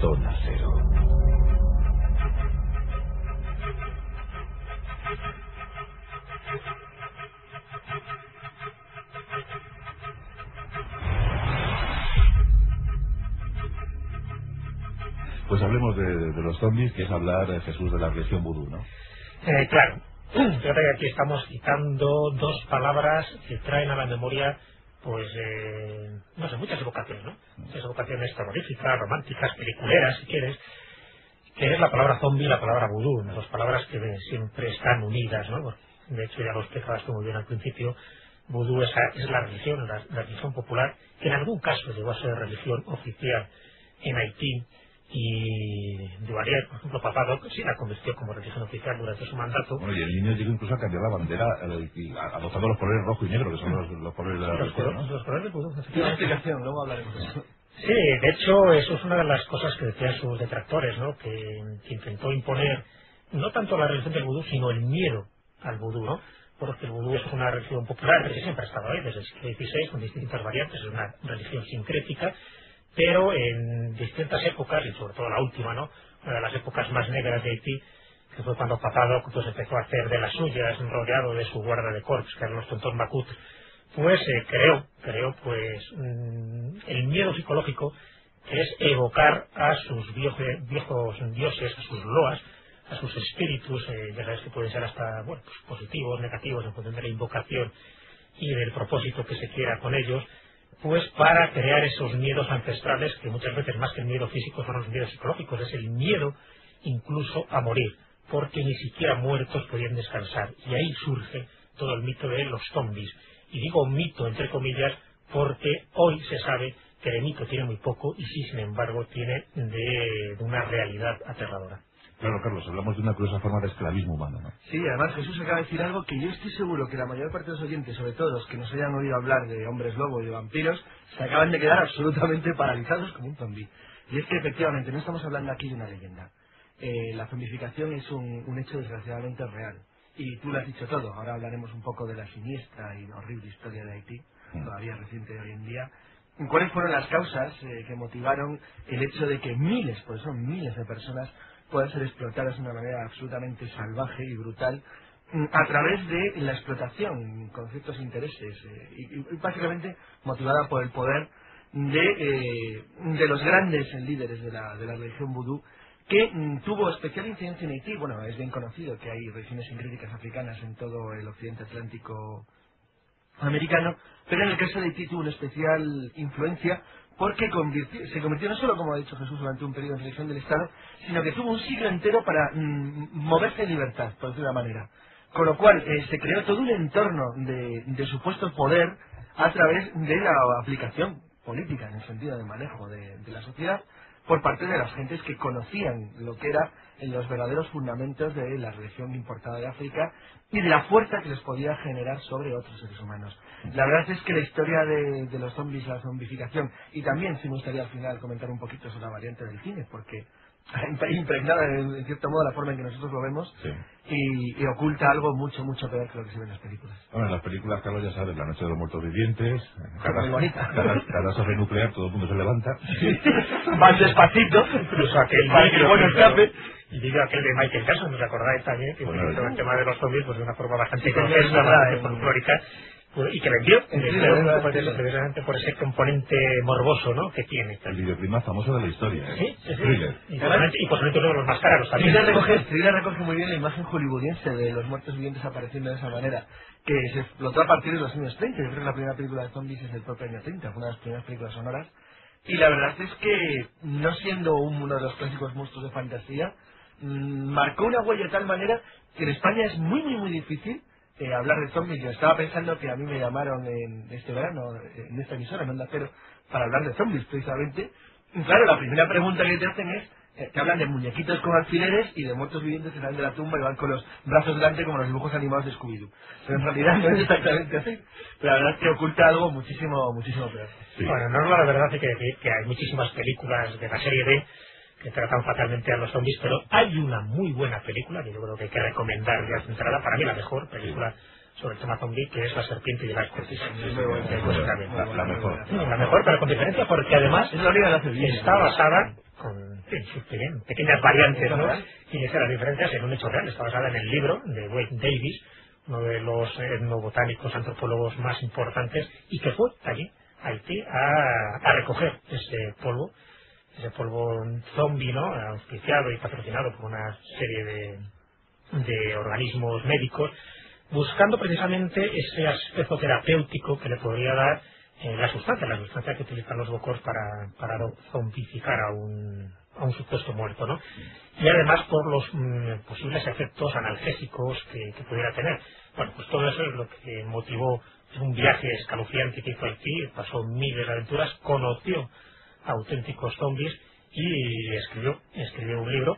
Zona Cero. Pues hablemos de, los zombies, que es hablar, eh, Jesús, de la religión vudú, ¿no? Eh, claro, fíjate que aquí estamos citando dos palabras que traen a la memoria, pues, eh, no sé, muchas evocaciones, ¿no? Muchas evocaciones terroríficas, románticas, peliculeras, si quieres, que es la palabra zombie y la palabra vudú, ¿no? dos palabras que siempre están unidas, ¿no? De hecho, ya lo explicaste muy bien al principio, vudú es, es la religión, la religión popular, que en algún caso llegó a ser religión oficial en Haití, y Duvalier, por ejemplo, Papado, sí la convirtió como religión oficial durante su mandato. Bueno, y el niño llegó incluso a cambiar la bandera y a- adoptando los colores rojo y negro, que son los, los colores de la los, ¿no? los colores explicación, luego hablaremos de eso. Sí, de hecho, eso es una de las cosas que decían sus detractores, ¿no? Que, que intentó imponer no tanto la religión del vudú, sino el miedo al vudú, ¿no? Porque el vudú es una religión popular que siempre ha estado ahí desde el siglo XVI con distintas variantes, es una religión sincrética, pero en distintas épocas, y sobre todo la última, ¿no? Una de las épocas más negras de Haití, que fue cuando Papado pues, empezó a hacer de las suyas, rodeado de su guarda de corps, que eran los tontos Makut, pues eh, creo, creo pues mm, el miedo psicológico que es evocar a sus viejos dioses, a sus loas, a sus espíritus, eh, ya sabes que pueden ser hasta bueno, pues, positivos, negativos, en función de la invocación y del propósito que se quiera con ellos, pues para crear esos miedos ancestrales que muchas veces más que el miedo físico son los miedos psicológicos, es el miedo incluso a morir, porque ni siquiera muertos podían descansar. Y ahí surge todo el mito de los zombies. Y digo mito entre comillas porque hoy se sabe que de mito tiene muy poco y sí, sin embargo, tiene de, de una realidad aterradora. Claro, Carlos, hablamos de una curiosa forma de esclavismo humano, ¿no? Sí, además Jesús acaba de decir algo que yo estoy seguro que la mayor parte de los oyentes, sobre todo los que nos hayan oído hablar de hombres lobo y de vampiros, se acaban de quedar absolutamente paralizados como un zombi. Y es que efectivamente no estamos hablando aquí de una leyenda. Eh, la zombificación es un, un hecho desgraciadamente real. Y tú lo has dicho todo. Ahora hablaremos un poco de la siniestra y horrible historia de Haití, Mm. todavía reciente de hoy en día. ¿Cuáles fueron las causas eh, que motivaron el hecho de que miles, porque son miles de personas, puedan ser explotadas de una manera absolutamente salvaje y brutal mm, a través de la explotación con ciertos intereses eh, y, y básicamente motivada por el poder de, eh, de los grandes líderes de la, de la religión vudú que mm, tuvo especial incidencia en Haití. Bueno, es bien conocido que hay religiones sincréticas africanas en todo el occidente atlántico americano, pero en el caso de Haití tuvo una especial influencia porque se convirtió no solo, como ha dicho Jesús, durante un periodo en religión del Estado, sino que tuvo un siglo entero para mm, moverse en libertad, por decirlo de una manera. Con lo cual eh, se creó todo un entorno de, supuesto poder a través de la aplicación política, en el sentido de manejo de la sociedad, por parte de las gentes que conocían lo que eran los verdaderos fundamentos de la religión importada de África y de la fuerza que les podía generar sobre otros seres humanos. La verdad es que la historia de, de los zombies la zombificación, y también sí me gustaría al final comentar un poquito sobre la variante del cine, porque impregnada en, en cierto modo la forma en que nosotros lo vemos Sí. y, y oculta algo mucho, mucho peor que lo que se ve en las películas. Bueno, en las películas, Carlos, ya sabes, La Noche de los Muertos Vivientes, catástrofe nuclear, todo el mundo se levanta. Van despacito, Incluso aquel para que el bueno escape. Y digo aquel de Michael Jackson, ¿os acordáis también? Que Bueno, el tema de los zombies pues, de una forma bastante Sí, en- folclórica, y que vendió, precisamente por ese componente morboso ¿no? que tiene. El videoclip más famoso de la historia. ¿eh? Sí, sí, sí. Thriller. Y posiblemente, y posiblemente uno de los más caros también. Thriller recoge, Thriller recoge muy bien la imagen hollywoodiense de los muertos vivientes apareciendo de esa manera, que se explotó a partir de los años 30. Yo creo que la primera película de zombies es del propio año 30, fue una de las primeras películas sonoras. Y la verdad es que, no siendo un- uno de los clásicos monstruos de fantasía, mm, marcó una huella de tal manera que en España es muy, muy, muy difícil eh, hablar de zombies. Yo estaba pensando que a mí me llamaron en este verano, en esta emisora, en Onda Cero, para hablar de zombies precisamente. Y claro, la primera pregunta que te hacen es, eh, que hablan de muñequitos con alfileres y de muertos vivientes que salen de la tumba y van con los brazos delante como los dibujos animados de Scooby-Doo. Pero en realidad no es exactamente así. Pero la verdad es que oculta algo muchísimo, muchísimo peor. Sí. Bueno, no, la verdad hay que que hay muchísimas películas de la serie B que tratan fatalmente a los zombies, pero hay una muy buena película que yo creo que hay que recomendar ya de entrada, para mí la mejor película sobre el tema zombie, que es La serpiente y el arco. Sí, Craven. La, la mejor. Sí, la mejor, pero con diferencia porque además está basada con en pequeñas variantes, ¿no? Y esa las diferencias en un hecho real. Está basada en el libro de Wade Davis, uno de los etnobotánicos antropólogos más importantes, y que fue allí, a Haití, a, a recoger ese polvo, ese polvo zombie, ¿no? Auspiciado y patrocinado por una serie de, de organismos médicos, buscando precisamente ese aspecto terapéutico que le podría dar eh, la sustancia, la sustancia que utilizan los bocos para, para zombificar a un, a un supuesto muerto, ¿no? Y además por los mm, posibles efectos analgésicos que, pudiera tener. Bueno, pues todo eso es lo que motivó un viaje escalofriante que hizo Haití, pasó miles de aventuras, conoció auténticos zombies y escribió, escribió un libro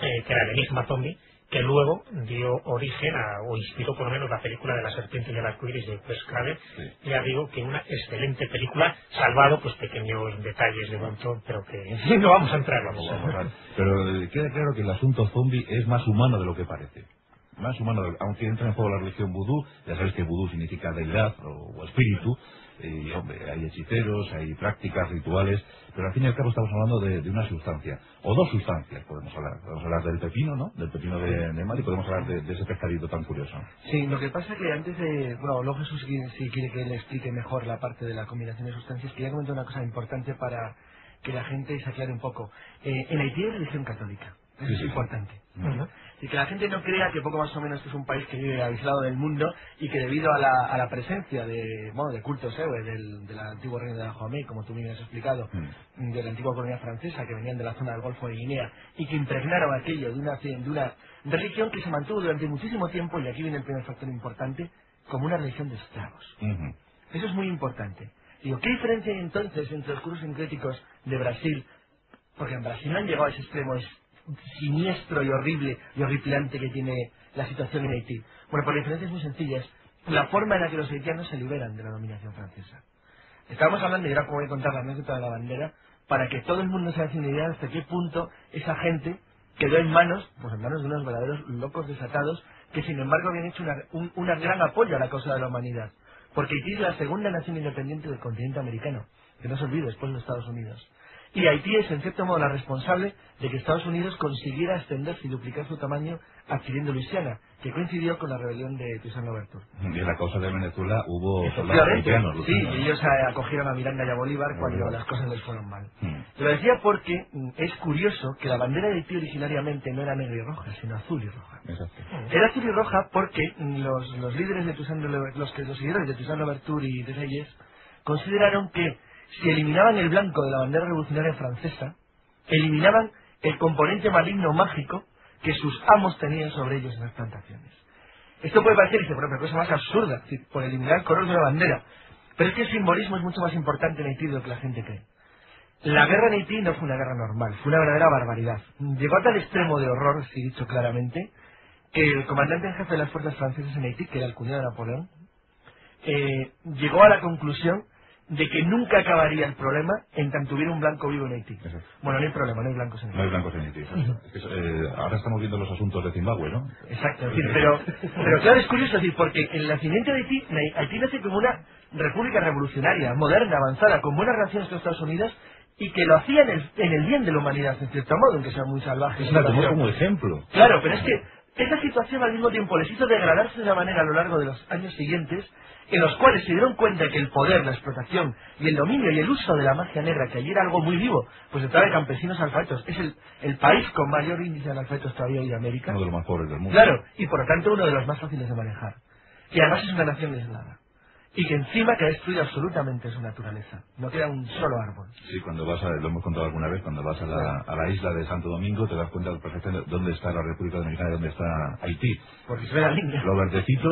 eh, que era el Enigma Zombie, que luego dio origen a, o inspiró por lo menos la película de la serpiente y el arcoíris de Wes Craven. Sí. Ya digo que una excelente película, salvado pues pequeños detalles de montón, pero que no vamos a entrar, vamos a Vamos a ver. Pero eh, queda claro que el asunto zombie es más humano de lo que parece. Más humano, aunque entra en juego la religión vudú, ya sabéis que vudú significa deidad o, o espíritu, y hombre, hay hechiceros, hay prácticas, rituales, pero al fin y al cabo estamos hablando de, de una sustancia, o dos sustancias podemos hablar. Podemos hablar del pepino, ¿no? Del pepino de, de mar y podemos hablar de, de ese pescadito tan curioso. Sí, lo que pasa es que antes de... Bueno, luego Jesús si quiere- si quiere que le explique mejor la parte de la combinación de sustancias, quería comentar una cosa importante para que la gente se aclare un poco. Eh, en Haití hay religión católica. Eso Sí, es sí. importante. Y que la gente no crea que poco más o menos es un país que vive aislado del mundo y que debido a la, a la presencia de, bueno, de cultos héroes del, del antiguo reino de Dahomey, como tú bien has explicado, Mm. de la antigua colonia francesa que venían de la zona del Golfo de Guinea y que impregnaron aquello de una, de una religión que se mantuvo durante muchísimo tiempo, y aquí viene el primer factor importante, como una religión de esclavos. Eso es muy importante. Digo, ¿qué diferencia hay entonces entre los cursos sincréticos de Brasil? Porque en Brasil no han llegado a ese extremo siniestro y horrible y horripilante que tiene la situación en Haití. Bueno, por la diferencia es muy sencilla. Es la forma en la que los haitianos se liberan de la dominación francesa. Estábamos hablando, y ahora voy a contar la anécdota de la bandera, para que todo el mundo se haga una idea de hasta qué punto esa gente quedó en manos, pues en manos de unos verdaderos locos desatados, que sin embargo habían hecho una- un gran apoyo a la causa de la humanidad. Porque Haití es la segunda nación independiente del continente americano, que no se olvide, después de Estados Unidos. Y Haití es en cierto modo la responsable de que Estados Unidos consiguiera extenderse y duplicar su tamaño adquiriendo Luisiana, que coincidió con la rebelión de Toussaint Louverture. Y en la causa de Venezuela hubo soldados haitianos. sí, y ellos acogieron a Miranda y a Bolívar cuando las cosas les fueron mal. Mm. Lo decía porque mm, es curioso que la bandera de Haití originariamente no era negra y roja, sino azul y roja. Exacto. Era azul y roja porque mm, los, los líderes de Toussaint Louverture, los, que, los seguidores de Toussaint Louverture y de Reyes consideraron que si eliminaban el blanco de la bandera revolucionaria francesa, eliminaban el componente maligno mágico que sus amos tenían sobre ellos en las plantaciones. Esto puede parecer, una cosa más absurda, por eliminar el color de una bandera. Pero es que el simbolismo es mucho más importante en Haití de lo que la gente cree. La guerra en Haití no fue una guerra normal, fue una verdadera barbaridad. Llegó a tal extremo de horror, si dicho claramente, que el comandante en jefe de las fuerzas francesas en Haití, que era el cuñado de Napoleón, eh, llegó a la conclusión de que nunca acabaría el problema en tanto hubiera un blanco vivo en Haití. Exacto. Bueno, no hay problema, no hay blancos en Haití. No hay blancos en Haití. exacto. Es que, eh, ahora estamos viendo los asuntos de Zimbabue, ¿no? Exacto, es decir, pero, pero claro, es curioso, es decir, porque el nacimiento de Haití, Haití nace como una república revolucionaria, moderna, avanzada, con buenas relaciones con Estados Unidos y que lo hacía en el, en el bien de la humanidad, en cierto modo, aunque sea muy salvaje. Es situación. como ejemplo. Claro, pero es que esa situación al mismo tiempo les hizo degradarse de una manera a lo largo de los años siguientes, en los cuales se dieron cuenta que el poder, la explotación y el dominio y el uso de la magia negra, que allí era algo muy vivo, pues detrás de campesinos alfabetos, es el, el país con mayor índice de analfabetos todavía hoy de América. Uno de los más pobres del mundo. Claro, y por lo tanto uno de los más fáciles de manejar. Y además es una nación aislada. Y que encima que ha destruido absolutamente su naturaleza. No queda un solo árbol. Sí, cuando vas a, lo hemos contado alguna vez, cuando vas a la, a la isla de Santo Domingo te das cuenta perfectamente dónde está la República Dominicana y dónde está Haití. Porque se ve la línea. Lo verdecito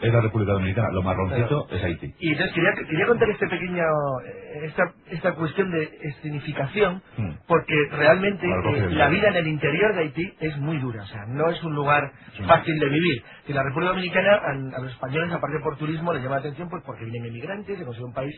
es la República Dominicana, lo marroncito es Haití. Y entonces quería, quería contar este pequeño, eh, esta, esta cuestión de escenificación, Hmm. porque realmente eh, la vida en el interior de Haití es muy dura, o sea, no es un lugar Sí. fácil de vivir. Y la República Dominicana, a, a los españoles, aparte por turismo, les llama la atención porque vienen emigrantes, se consigue un país,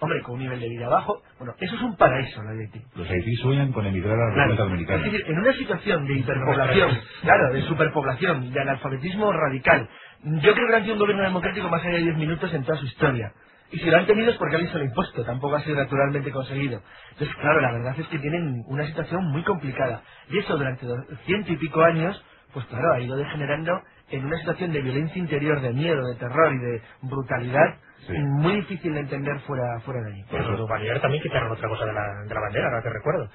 hombre, con un nivel de vida bajo. Bueno, eso es un paraíso, la Haití. Los Haití sueñan con emigrar a la Claro. República Dominicana. Es decir, en una situación de hiperpoblación, claro, de superpoblación, de analfabetismo radical, yo creo que han sido un gobierno democrático más allá de 10 minutos en toda su historia. Y si lo han tenido es porque alguien se lo ha impuesto, tampoco ha sido naturalmente conseguido. Entonces, claro, la verdad es que tienen una situación muy complicada. Y eso durante ciento y pico años, pues claro, ha ido degenerando en una situación de violencia interior, de miedo, de terror y de brutalidad muy difícil de entender fuera, fuera de ahí. Pues los Duvalier también quitaron otra cosa de la, de la bandera, ahora que recuerdo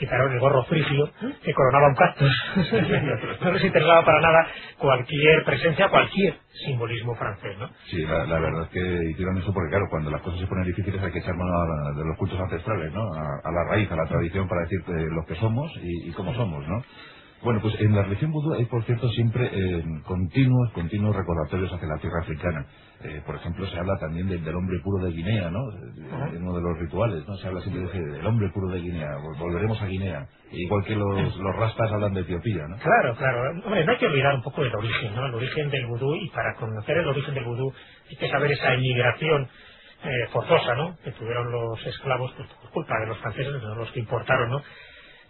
quitaron el gorro frigio que coronaba un cactus. no les interesaba para nada cualquier presencia, cualquier simbolismo francés, ¿no? Sí, la, verdad es que hicieron eso porque, claro, cuando las cosas se ponen difíciles hay que echar mano de los cultos ancestrales, ¿no? A, la raíz, a la tradición para decir eh, lo que somos y, y cómo somos, ¿no? Bueno, pues en la religión vudú hay, por cierto, siempre eh, continuos, continuos recordatorios hacia la tierra africana. Eh, por ejemplo, se habla también del hombre puro de Guinea, ¿no? En uno de los rituales, ¿no? Se habla siempre del hombre puro de Guinea, volveremos a Guinea. Igual que los, los rastas hablan de Etiopía, ¿no? Claro, claro. Hombre, no hay que olvidar un poco del origen, ¿no? El origen del vudú, y para conocer el origen del vudú hay que saber esa inmigración eh, forzosa, ¿no? Que tuvieron los esclavos pues, por culpa de los franceses, de los que importaron, ¿no?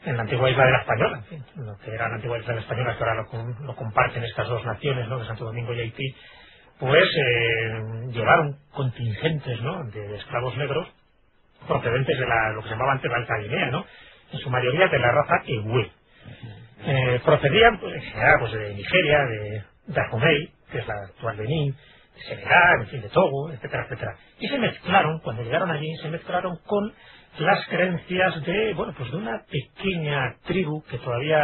En la antigua isla de la Española, en fin, lo que era la antigua isla de la Española, que ahora lo, comparten estas dos naciones, ¿no? de Santo Domingo y Haití, pues eh, llevaron contingentes ¿no? de esclavos negros procedentes de la, lo que se llamaba antes la Alta Guinea, ¿no? en su mayoría de la raza Ewe. Eh, procedían pues, pues, de Nigeria, de Dahomey, que es la actual Benín, de Senegal, en fin, de Togo, etcétera, etcétera. Y se mezclaron, cuando llegaron allí, se mezclaron con las creencias de, bueno, pues de una pequeña tribu que todavía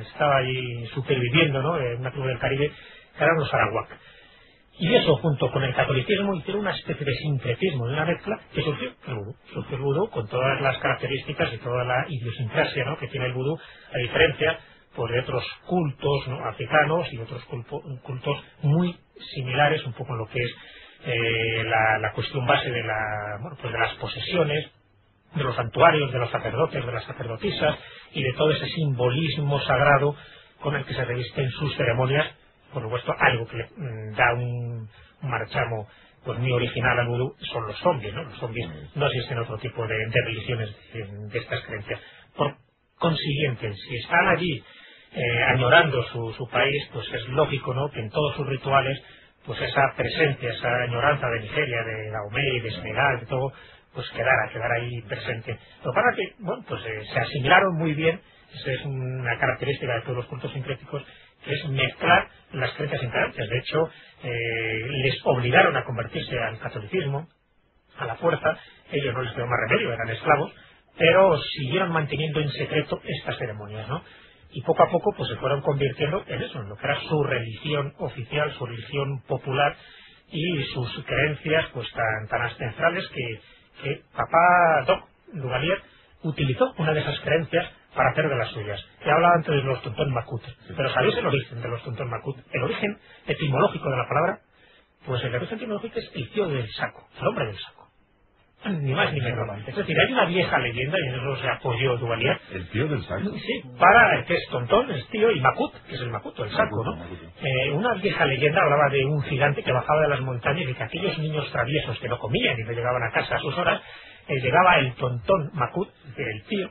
estaba allí superviviendo, ¿no? una tribu del Caribe, que eran los Arawak. Y eso, junto con el catolicismo, hicieron una especie de sincretismo, de una mezcla, que surgió el vudú. Surgió el vudú con todas las características y toda la idiosincrasia ¿no? que tiene el vudú, a diferencia pues, de otros cultos africanos y otros cultos muy similares, un poco en lo que es eh, la, la, cuestión base de, la, bueno, pues de las posesiones, de los santuarios, de los sacerdotes, de las sacerdotisas y de todo ese simbolismo sagrado con el que se revisten sus ceremonias, por supuesto, algo que le mm, da un, marchamo pues muy original al vudú son los zombies, ¿no? Los zombies no existen otro tipo de, religiones de, estas creencias. Por consiguiente, si están allí eh, añorando su, su país, pues es lógico, ¿no? Que en todos sus rituales, pues esa presencia, esa añoranza de Nigeria, de Dahomey, de Senegal, de todo, pues quedara, quedara ahí presente. Lo que pasa es que, bueno, pues eh, se asimilaron muy bien, esa es una característica de todos los cultos sincréticos, que es mezclar las creencias integrantes. De hecho, eh, les obligaron a convertirse al catolicismo, a la fuerza, ellos no les dio más remedio, eran esclavos, pero siguieron manteniendo en secreto estas ceremonias, ¿no? Y poco a poco pues se fueron convirtiendo en eso, en lo que era su religión oficial, su religión popular y sus creencias pues tan, tan ancestrales que que papá Doc Duvalier utilizó una de esas creencias para hacer de las suyas. He hablado antes de los Tuntón Makut, pero ¿sabéis el origen de los Tuntón Makut? El origen etimológico de la palabra, pues el origen etimológico es el tío del saco, el hombre del saco ni más ni menos. Es decir, hay una vieja leyenda, y en eso se apoyó Duvalier. ¿El tío del saco? Sí, para, que es Tontón, es tío, y Makut, que es el Makuto, el saco, ¿no? Eh, una vieja leyenda hablaba de un gigante que bajaba de las montañas y que aquellos niños traviesos que no comían y no llegaban a casa a sus horas, eh, llegaba el Tontón Makut, el tío,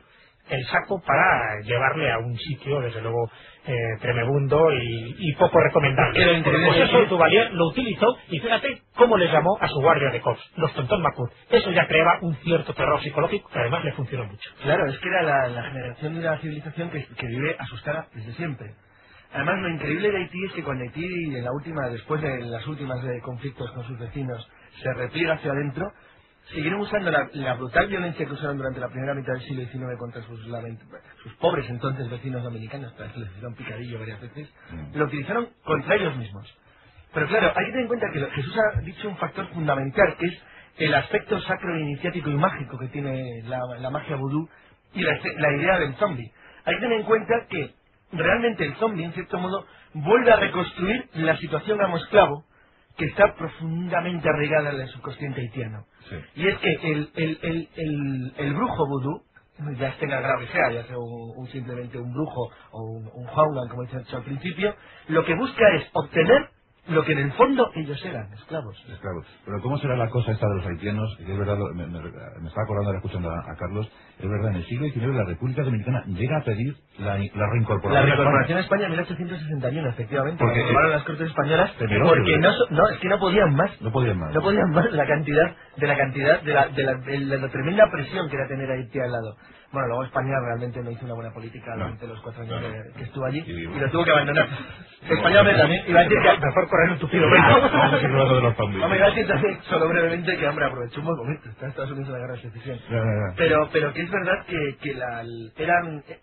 el saco para llevarle a un sitio, desde luego, eh, tremebundo y, poco recomendable. Pues eso Duvalier lo utilizó y fíjate cómo le llamó a su guardia de cops, los Tontón Macur. Eso ya creaba un cierto terror psicológico que además le funcionó mucho. Claro, es que era la, generación de la civilización que, vive asustada desde siempre. Además, lo increíble de Haití es que cuando Haití, en la última, después de las últimas de conflictos con sus vecinos, se repliega hacia adentro, siguieron usando la, brutal violencia que usaron durante la primera mitad del siglo XIX contra sus, sus pobres entonces vecinos dominicanos, para que les hicieron picadillo varias veces, mm. lo utilizaron contra ellos mismos. Pero claro, hay que tener en cuenta que Jesús ha dicho un factor fundamental, que es el aspecto sacro, iniciático y mágico que tiene la, magia vudú y la, idea del zombie. Hay que tener en cuenta que realmente el zombie, en cierto modo, vuelve a reconstruir la situación amo-esclavo que está profundamente arraigada en el subconsciente haitiano. Y es que el, el, el, el, brujo vudú, ya grado que sea, ya sea un, simplemente un brujo o un, un como he dicho al principio, lo que busca es obtener lo que en el fondo ellos eran, esclavos. Esclavos. Pero ¿cómo será la cosa esta de los haitianos? Que es verdad, me, me, me estaba acordando ahora escuchando a, a, Carlos, es verdad, en el siglo XIX la República Dominicana llega a pedir la, la reincorporación. La reincorporación a España en 1861, efectivamente. Porque tomaron las Cortes Españolas temerosos, porque no, no, es que no podían más. No podían más. No podían más la cantidad, de la cantidad, de la, de la, de la, de la tremenda presión que era tener a Haití al lado. Bueno, luego España realmente no hizo una buena política durante los cuatro años que, que estuvo allí Y- lo tuvo que abandonar. España hombre, también iba a decir que mejor correr un tupido. Vamos a de los. Hombre, iba a decir también, solo brevemente, que hombre, aprovechó un buen momento. Está en Estados Unidos en la guerra de secesión. Pero, pero que es verdad que, que la, eran eh,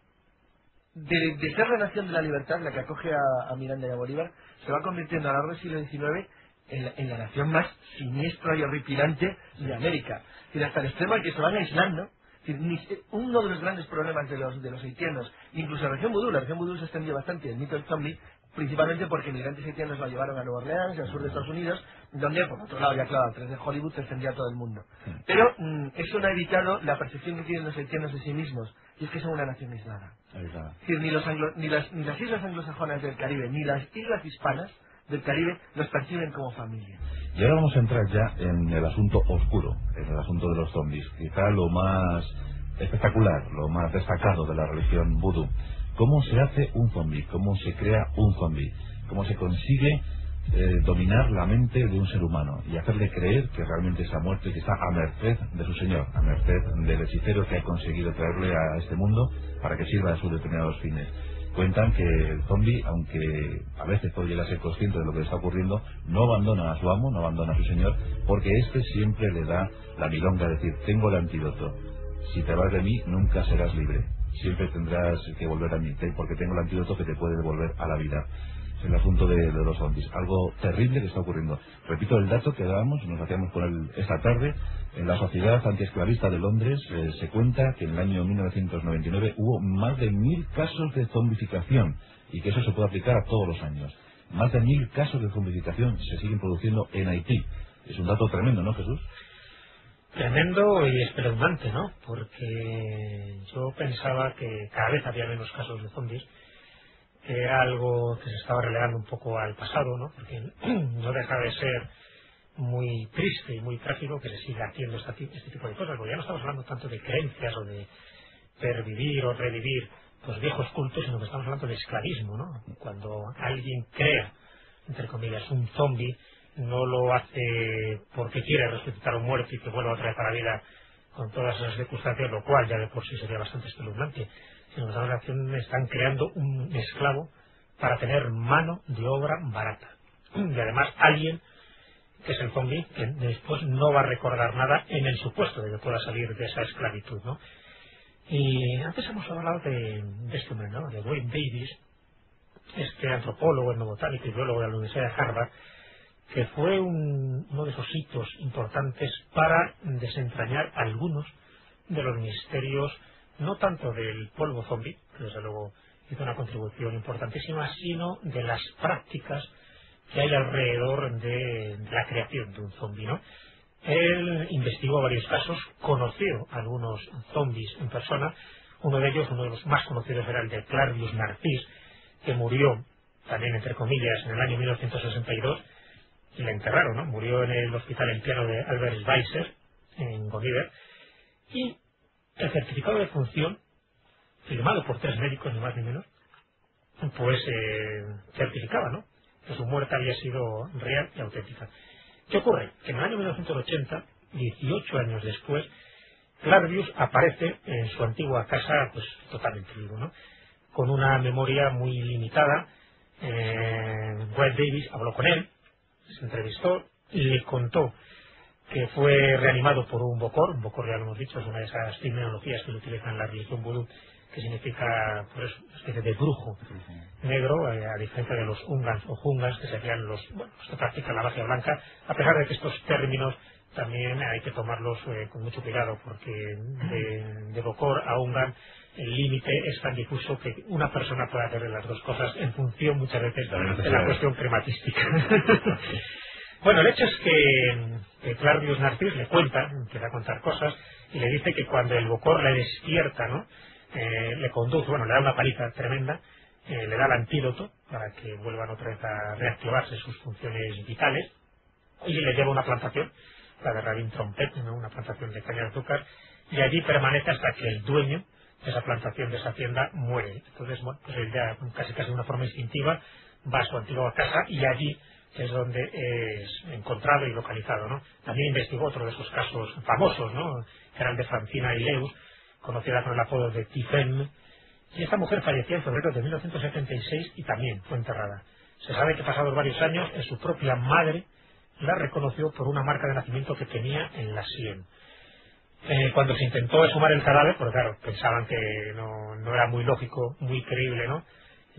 de, de ser la nación de la libertad, la que acoge a, a Miranda y a Bolívar, se va convirtiendo a lo largo del siglo XIX en la, en la nación más siniestra y horripilante de América. Y hasta el extremo al que se van aislando. Uno de los grandes problemas de los, de los haitianos, incluso la región vudú, la región vudú se extendió bastante, el mito del zombie, principalmente porque migrantes haitianos lo llevaron a Nueva Orleans y al sur de Estados Unidos, donde, por otro lado, ya claro, a través de Hollywood se extendía a todo el mundo. Pero mm, eso no ha evitado la percepción que tienen los haitianos de sí mismos, y es que son una nación aislada. Es decir, ni, los anglo- ni, las, ni las islas anglosajonas del Caribe, ni las islas hispanas del Caribe los perciben como familia. Y ahora vamos a entrar ya en el asunto oscuro, en el asunto de los zombies. Quizá lo más espectacular, lo más destacado de la religión vudú. ¿Cómo se hace un zombie? ¿Cómo se crea un zombie? ¿Cómo se consigue eh, dominar la mente de un ser humano y hacerle creer que realmente está muerto y que está a merced de su señor, a merced del hechicero que ha conseguido traerle a este mundo para que sirva a sus determinados fines? Cuentan que el zombie, aunque a veces puede llegar a ser consciente de lo que le está ocurriendo, no abandona a su amo, no abandona a su señor, porque éste siempre le da la milonga, es decir, tengo el antídoto. Si te vas de mí, nunca serás libre. Siempre tendrás que volver a mí, porque tengo el antídoto que te puede devolver a la vida. El asunto de, los zombies. Algo terrible que está ocurriendo. Repito el dato que dábamos, nos hacíamos con él esta tarde. En la Sociedad Antiesclavista de Londres eh, se cuenta que en el año 1999 hubo más de mil casos de zombificación y que eso se puede aplicar a todos los años. Más de mil casos de zombificación se siguen produciendo en Haití. Es un dato tremendo, ¿no, Jesús? Tremendo y espeluznante, ¿no? Porque yo pensaba que cada vez había menos casos de zombies, algo que se estaba relegando un poco al pasado, ¿no? Porque no deja de ser muy triste y muy trágico que se siga haciendo este tipo de cosas, porque ya no estamos hablando tanto de creencias o de pervivir o revivir pues viejos cultos, sino que estamos hablando de esclavismo, ¿no? Cuando alguien crea, entre comillas, un zombie, no lo hace porque quiere resucitar un muerto y que vuelva otra vez a la vida con todas esas circunstancias, lo cual ya de por sí sería bastante espeluznante, sino que estamos haciendo- están creando un esclavo para tener mano de obra barata. Y además alguien que es el zombie, que después no va a recordar nada en el supuesto de que pueda salir de esa esclavitud, ¿no? Y antes hemos hablado de, este hombre. De Wayne Davis, este antropólogo, etnobotánico y biólogo de la Universidad de Harvard, que fue un- uno de esos hitos importantes para desentrañar algunos de los misterios, no tanto del polvo zombie, que desde luego hizo una contribución importantísima, sino de las prácticas que hay alrededor de, la creación de un zombie, ¿no? Él investigó varios casos, conoció algunos zombies en persona. Uno de ellos, uno de los más conocidos, era el de Clavius Narcís, que murió, también entre comillas, en el año 1962, y le enterraron, ¿no? Murió en el hospital en piano de Albert Schweitzer, en Goniver, y el certificado de función, firmado por tres médicos, ni más ni menos, pues eh, certificaba, ¿no? Que su muerte había sido real y auténtica. ¿Qué ocurre? Que en el año 1980, 18 años después, Clavius aparece en su antigua casa, pues totalmente vivo, ¿no? Con una memoria muy limitada. Eh, Davis habló con él, se entrevistó le contó que fue reanimado por un bocor, un bocor ya lo hemos dicho, es una de esas terminologías que lo utilizan en la religión vudú, que significa pues, una especie de brujo negro, eh, a diferencia de los ungans o jungas, que serían los, bueno, los que practican la magia blanca, a pesar de que estos términos también hay que tomarlos eh, con mucho cuidado, porque de, de bocor a ungan el límite es tan difuso que una persona puede hacer las dos cosas en función muchas veces de la cuestión crematística. Bueno, el hecho es que, Clavius Narcis le cuenta, empieza a contar cosas, y le dice que cuando el Bocor le despierta, ¿no? Eh, le conduce, bueno, le da una paliza tremenda, eh, le da el antídoto para que vuelvan otra vez a reactivarse sus funciones vitales y le lleva una plantación, la de Rabin Trompet, una plantación de caña de azúcar, y allí permanece hasta que el dueño de esa plantación, de esa hacienda, muere. Entonces, bueno, pues él ya casi casi de una forma instintiva va a su antigua casa y allí es donde es encontrado y localizado. ¿no? También investigó otro de esos casos famosos, ¿no? que era el de Francina Ileus, conocida con el apodo de Tiffen, y esta mujer falleció en febrero de 1976 y también fue enterrada. Se sabe que pasados varios años, en su propia madre la reconoció por una marca de nacimiento que tenía en la sien. Eh, cuando se intentó exhumar el cadáver, porque claro, pensaban que no, no era muy lógico, muy creíble, ¿no?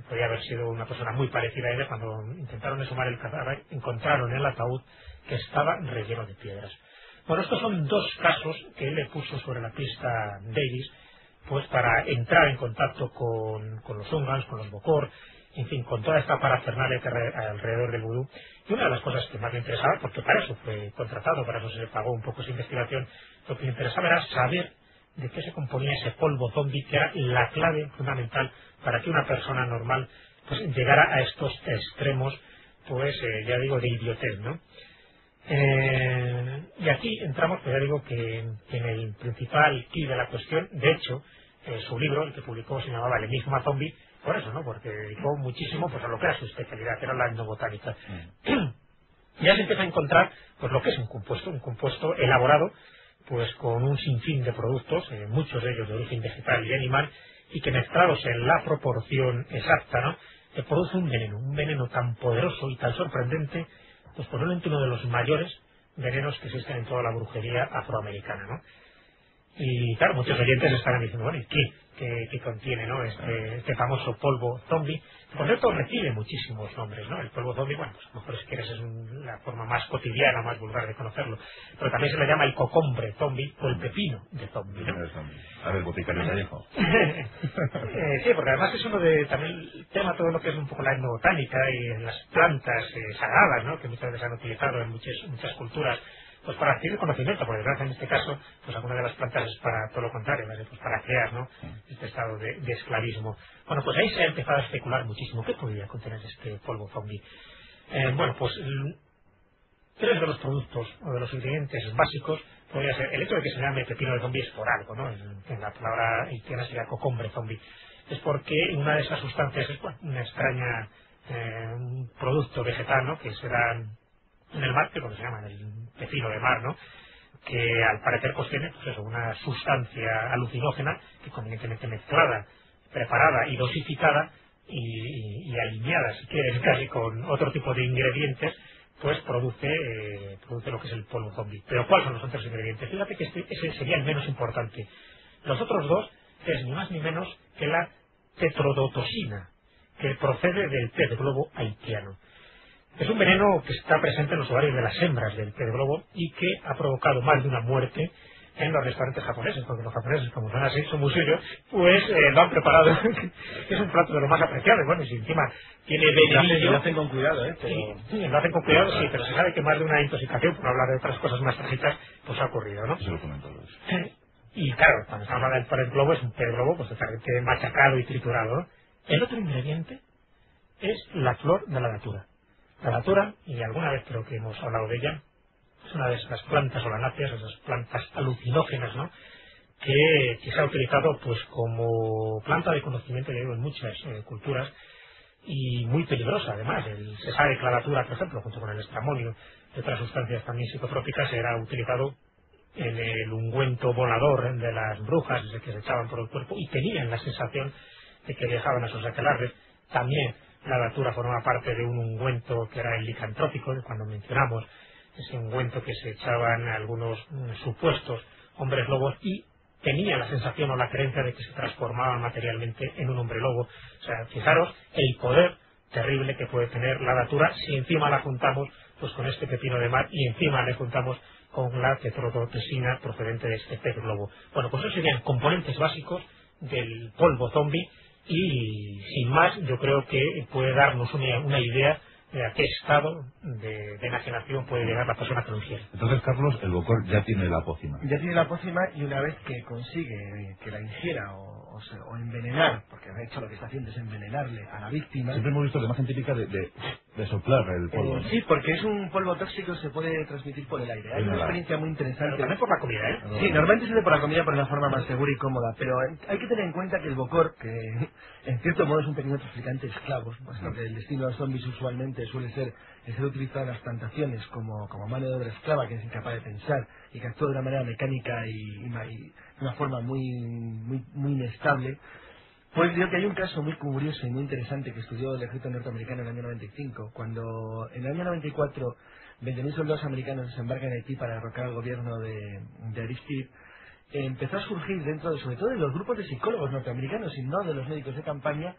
Podía haber sido una persona muy parecida a ella, cuando intentaron exhumar el cadáver, encontraron el ataúd que estaba relleno de piedras. Bueno, estos son dos casos que él le puso sobre la pista Davis, pues para entrar en contacto con, con los húngaros, con los Bokor, en fin, con toda esta parafernalia alrededor del vudú. Y una de las cosas que más me interesaba, porque para eso fue contratado, para eso se le pagó un poco esa investigación, lo que me interesaba era saber de qué se componía ese polvo zombie, que era la clave fundamental para que una persona normal pues llegara a estos extremos, pues eh, ya digo, de idiotez, ¿no? Eh, y aquí entramos, pues ya digo que en el principal key de la cuestión, de hecho, eh, su libro, el que publicó, se llamaba El enigma zombie, por eso, ¿no? Porque dedicó muchísimo pues, a lo que era su especialidad, que era la etnobotánica. Mm. ya se empieza a encontrar pues lo que es un compuesto, un compuesto elaborado pues con un sinfín de productos, eh, muchos de ellos de origen vegetal y animal, y que mezclados en la proporción exacta, ¿no? que produce un veneno, un veneno tan poderoso y tan sorprendente, pues probablemente uno de los mayores venenos que existen en toda la brujería afroamericana, ¿no? Y claro, muchos oyentes estarán diciendo, bueno, ¿y qué? que, contiene ¿no? este, este, famoso polvo zombie. Por cierto, recibe muchísimos nombres, ¿no? El polvo zombie, bueno, pues a lo mejor es que es la forma más cotidiana, más vulgar de conocerlo. Pero también se le llama el cocombre zombie o el pepino de zombie, ¿no? A ver, boticario eh, sí, porque además es uno de, también el tema todo lo que es un poco la etnobotánica y las plantas eh, sagradas, ¿no? Que muchas veces han utilizado en muchas, muchas culturas pues para adquirir conocimiento, por desgracia en este caso, pues alguna de las plantas es para todo lo contrario, pues para crear ¿no? este estado de, esclavismo. Bueno, pues ahí se ha empezado a especular muchísimo. ¿Qué podría contener este polvo zombie? Eh, bueno, pues tres de los productos o de los ingredientes básicos podría ser el hecho de que se llame pepino de zombie es por algo, ¿no? En, la palabra haitiana sería cocombre zombie. Es porque una de esas sustancias es bueno, una extraña eh, un producto vegetal, ¿no? Que se en el mar, que lo se llama el pepino de mar, ¿no? que al parecer pues tiene pues eso, una sustancia alucinógena que convenientemente mezclada, preparada y dosificada y, alineada, si quieres, casi con otro tipo de ingredientes, pues produce, eh, produce lo que es el polvo zombie. Pero ¿cuáles son los otros ingredientes? Fíjate que este, ese sería el menos importante. Los otros dos es ni más ni menos que la tetrodotoxina, que procede del pez globo haitiano. Es un veneno que está presente en los ovarios de las hembras del pez globo y que ha provocado más de una muerte en los restaurantes japoneses, porque los japoneses, como son así, son muy suyos, pues eh, lo han preparado. es un plato de lo más apreciado, y bueno, y si encima tiene venenillo... Lo hacen con cuidado, ¿eh? Sí, lo hacen con cuidado, sí, pero se sabe que más de una intoxicación, por hablar de otras cosas más trágicas, pues ha ocurrido, ¿no? Eso lo Y claro, cuando se habla del pez globo, es un pez globo, pues totalmente machacado y triturado, ¿no? El otro ingrediente es la flor de la natura. La y alguna vez creo que hemos hablado de ella, es una de esas plantas solanáceas, esas plantas alucinógenas, ¿no? Que, se ha utilizado pues como planta de conocimiento, en muchas eh, culturas y muy peligrosa además. se sabe que por ejemplo, junto con el estramonio y otras sustancias también psicotrópicas, era utilizado en el ungüento volador de las brujas que se echaban por el cuerpo y tenían la sensación de que viajaban a sus aquelarres. También la datura formaba parte de un ungüento que era el licantrópico, cuando mencionamos ese ungüento que se echaban algunos mm, supuestos hombres lobos y tenía la sensación o la creencia de que se transformaba materialmente en un hombre lobo. O sea, fijaros el poder terrible que puede tener la datura si encima la juntamos pues con este pepino de mar y encima le juntamos con la tetrodotoxina procedente de este pez globo. Bueno, pues esos serían componentes básicos del polvo zombie y sin más yo creo que puede darnos una, idea de a qué estado de, enajenación puede llegar la persona que lo ingiere. Entonces, Carlos, el Bocor ya tiene la pócima. Ya tiene la pócima y una vez que consigue que la ingiera o, o, se- o envenenar, porque de hecho lo que está haciendo es envenenarle a la víctima. Siempre hemos visto la imagen típica de, de, de soplar el polvo. Eh, ¿no? sí, porque es un polvo tóxico se puede transmitir por el aire. Hay una experiencia muy Pero interesante. también por la comida, ¿eh? Sí, normalmente se hace por la comida por la forma más segura y cómoda, pero hay que tener en cuenta que el bocor, que en cierto modo es un pequeño traficante de esclavos, puesto que el destino de los zombies usualmente suele ser el ser utilizado en las plantaciones como, como mano de obra esclava que es incapaz de pensar y que actúa de una manera mecánica y, y una forma muy, muy, muy inestable, pues digo que hay un caso muy curioso y muy interesante que estudió el ejército norteamericano en el año 95, cuando en el año 94 20.000 soldados americanos desembarcan en Haití para derrocar al gobierno de, de Aristide, empezó a surgir dentro de, sobre todo de los grupos de psicólogos norteamericanos y no de los médicos de campaña,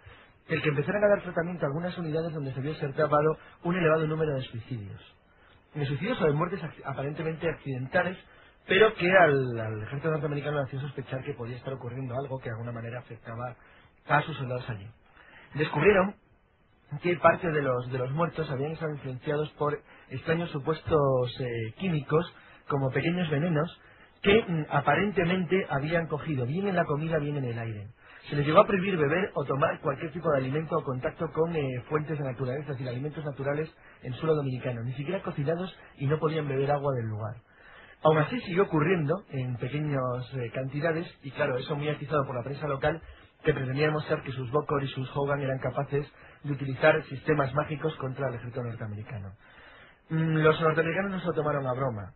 el que empezaran a dar tratamiento a algunas unidades donde se había observado un elevado número de suicidios. De suicidios o de muertes aparentemente accidentales, pero que al, al ejército norteamericano le hacía sospechar que podía estar ocurriendo algo que de alguna manera afectaba a sus soldados allí. Descubrieron que parte de los, de los muertos habían estado influenciados por extraños supuestos eh, químicos, como pequeños venenos, que mm, aparentemente habían cogido bien en la comida, bien en el aire. Se les llegó a prohibir beber o tomar cualquier tipo de alimento o contacto con eh, fuentes de naturaleza, es alimentos naturales en suelo dominicano, ni siquiera cocinados y no podían beber agua del lugar. Aún así siguió ocurriendo en pequeñas eh, cantidades y claro, eso muy atizado por la prensa local que pretendía demostrar que sus Bokor y sus Hogan eran capaces de utilizar sistemas mágicos contra el ejército norteamericano. Mm, Los norteamericanos no se tomaron a broma.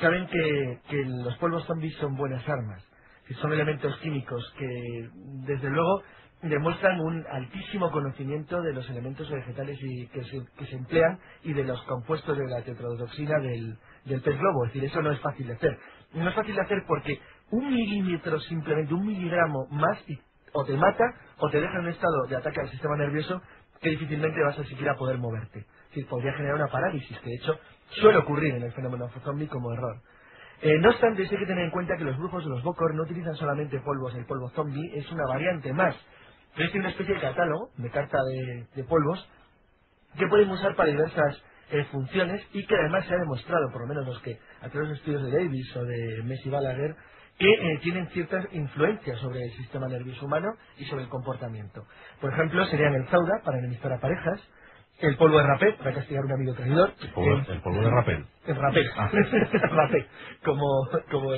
Saben que, que los polvos zombies son buenas armas, que son elementos químicos que, desde luego, demuestran un altísimo conocimiento de los elementos vegetales y que, se, que se emplean y de los compuestos de la tetrodotoxina del, del pez globo. Es decir, eso no es fácil de hacer. No es fácil de hacer porque un milímetro, simplemente un miligramo más, o te mata o te deja en un estado de ataque al sistema nervioso que difícilmente vas a siquiera poder moverte. Es decir, podría generar una parálisis, que de hecho suele ocurrir en el fenómeno zombie como error. Eh, no obstante, hay que tener en cuenta que los brujos de los Bokor no utilizan solamente polvos, el polvo zombie es una variante más. Es una especie de catálogo, de carta de, de polvos, que pueden usar para diversas eh, funciones y que además se ha demostrado, por lo menos los que a través de los estudios de Davis o de Messi Balaguer, que eh, tienen ciertas influencias sobre el sistema nervioso humano y sobre el comportamiento. Por ejemplo, serían el zauda para enemistar a parejas, el polvo de rapé para castigar a un amigo traidor, El polvo, el- el polvo de el rapé. Ah. el rapé. Como, como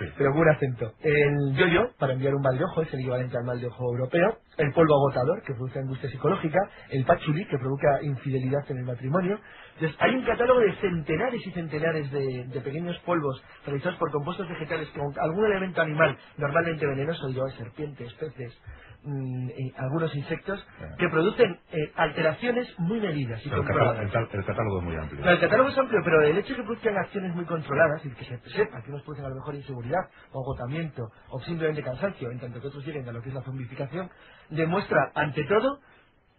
Sí. Pero con un acento. El yoyo, para enviar un mal de ojo, es el equivalente al mal de ojo europeo. El polvo agotador, que produce angustia psicológica. El pachuli, que provoca infidelidad en el matrimonio. Entonces, hay un catálogo de centenares y centenares de, de pequeños polvos realizados por compuestos vegetales con algún elemento animal, normalmente venenoso, yo, serpientes, peces, mm, y algunos insectos, Claro. que producen eh, alteraciones muy medidas y el, catálogo, el cal- el catálogo es muy amplio. Claro, el catálogo es amplio, pero el hecho de que produzcan acciones muy controladas y que se sepa que unos producen a lo mejor inseguridad o agotamiento o simplemente cansancio, en tanto que otros lleguen a lo que es la zombificación, demuestra, ante todo,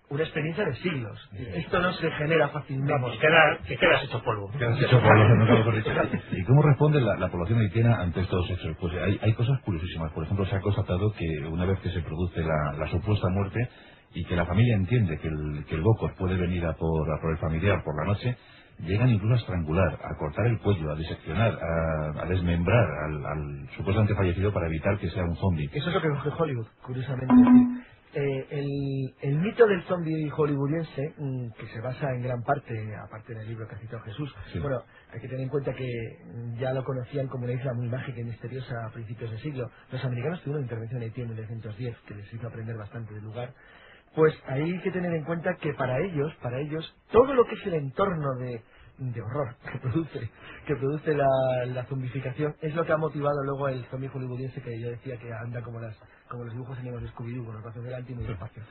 una experiencia de siglos. Esto no se genera fácilmente. Vamos, queda, que quedas hecho polvo. Nunca mejor dicho. ¿Y cómo responde la, la población haitiana ante estos hechos? Pues hay, hay cosas curiosísimas. Por ejemplo, se ha constatado que una vez que se produce la, la supuesta muerte y que la familia entiende que el, que el Bocor puede venir a por, a por el familiar por la noche, llegan incluso a estrangular, a cortar el cuello, a diseccionar, a, a desmembrar al, al supuestamente fallecido para evitar que sea un zombie. Eso es lo que coge Hollywood, curiosamente. Eh, el, el mito del zombie hollywoodiense, mm, que se basa en gran parte, aparte del libro que ha citado Jesús, Sí. bueno, hay que tener en cuenta que mm, ya lo conocían como una isla muy mágica y misteriosa a principios de siglo. Los americanos tuvieron una intervención en Haití en 1910 que les hizo aprender bastante del lugar. Pues ahí hay que tener en cuenta que para ellos, para ellos, todo lo que es el entorno de, de horror que produce, que produce la, la zombificación es lo que ha motivado luego el zombie hollywoodiense que yo decía que anda como las como los dibujos animados de Scooby-Doo, con los brazos delante y muy despacio.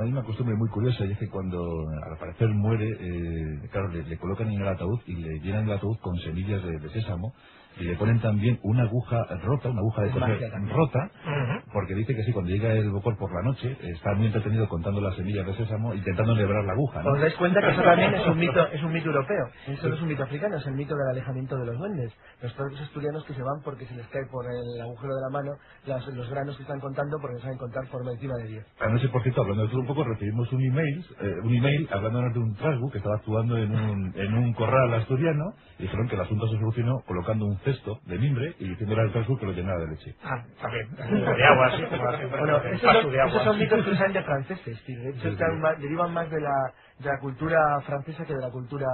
Hay una costumbre muy curiosa y es que cuando al parecer muere, eh, claro, le, le colocan en el ataúd y le llenan el ataúd con semillas de, de sésamo y le ponen también una aguja rota, una aguja de coser rota, Ujú. porque dice que sí, cuando llega el bocor por la noche, está muy entretenido contando las semillas de sésamo, intentando enhebrar la aguja, ¿no? Os dais cuenta que eso también es un mito, es un mito europeo. Eso no es un mito africano, es el mito del alejamiento de los duendes. Los asturianos que se van porque se les cae por el agujero de la mano las- los granos que están contando porque saben contar por encima de 10. Anoche, por cierto, hablando de un poco, recibimos un email, eh, un email hablándonos de un trasgu que estaba actuando en un, en un corral asturiano y dijeron que el asunto se solucionó colocando un cesto de mimbre y diciéndole al trasgu que lo llenara de leche. Ah, también. De agua, la gente Bueno, esos paso son, de agua. esos son mitos de franceses, tío. De hecho, Sí, están sí. más- derivan más de la, de la cultura francesa que de la cultura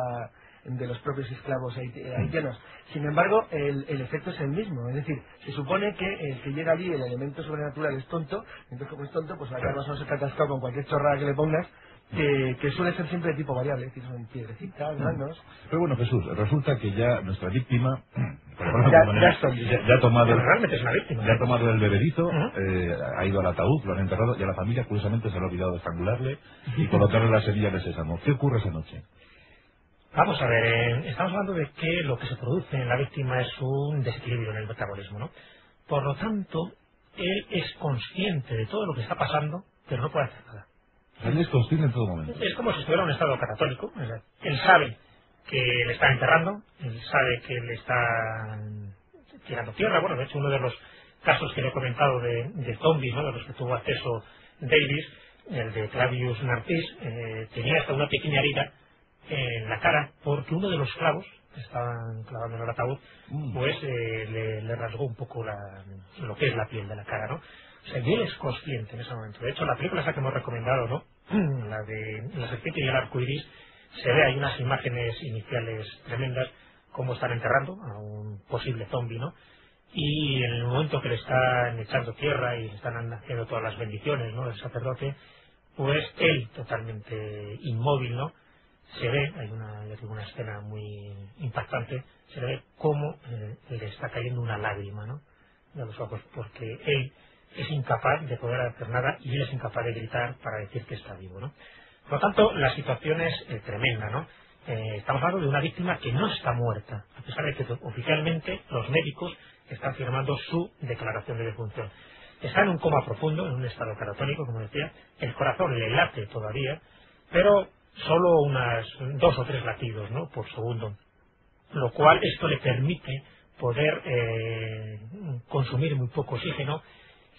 de los propios esclavos haiti- haitianos. Sin embargo, el, el efecto es el mismo. Es decir, se supone que el que llega allí, el elemento sobrenatural es tonto, entonces como es tonto, pues a acabar más o menos atascado con cualquier chorrada que le pongas, que, que suele ser siempre de tipo variable, decir, son piedrecitas, granos. Pero bueno, Jesús, resulta que ya nuestra víctima por alguna ya manera, está. ya- ya ha tomado realmente es una víctima. ya ha tomado el bebedito, Ujú. eh, ha ido al ataúd, lo han enterrado y a la familia, curiosamente, se le ha olvidado de estrangularle y colocarle las semillas de sésamo. ¿Qué ocurre esa noche? Vamos a ver, eh, estamos hablando de que lo que se produce en la víctima es un desequilibrio en el metabolismo, ¿no? Por lo tanto, él es consciente de todo lo que está pasando, pero no puede hacer nada. Él es consciente en todo momento. Es como si estuviera en un estado catatónico. él sabe que le está enterrando, él sabe que le está tirando tierra. Bueno, de hecho, uno de los casos que le he comentado de, de zombies, ¿no? de los que tuvo acceso Davis, el de Clavius Nartis, eh, tenía hasta una pequeña herida en la cara porque uno de los clavos que estaban clavando en el ataúd, Mm. pues eh, le, le rasgó un poco la, lo que es la piel de la cara, ¿no? O sea, y él es consciente en ese momento. De hecho, la película esa que hemos recomendado, ¿no? La de La serpiente y el arco iris, se ve, hay unas imágenes iniciales tremendas, cómo están enterrando a un posible zombie, ¿no? Y en el momento que le están echando tierra y le están haciendo todas las bendiciones, ¿no? El sacerdote, pues él totalmente inmóvil, ¿no? Se ve, hay una, ya digo, escena muy impactante, se ve cómo eh, le está cayendo una lágrima, ¿no? De los ojos, porque él es incapaz de poder hacer nada y él es incapaz de gritar para decir que está vivo, ¿no? Por lo tanto, la situación es eh, tremenda, ¿no? Eh, estamos hablando de una víctima que no está muerta, a pesar de que oficialmente los médicos están firmando su declaración de defunción. Está en un coma profundo, en un estado catatónico, como decía, el corazón le late todavía, pero solo unas dos o tres latidos ¿no? por segundo, lo cual esto le permite poder eh, consumir muy poco oxígeno.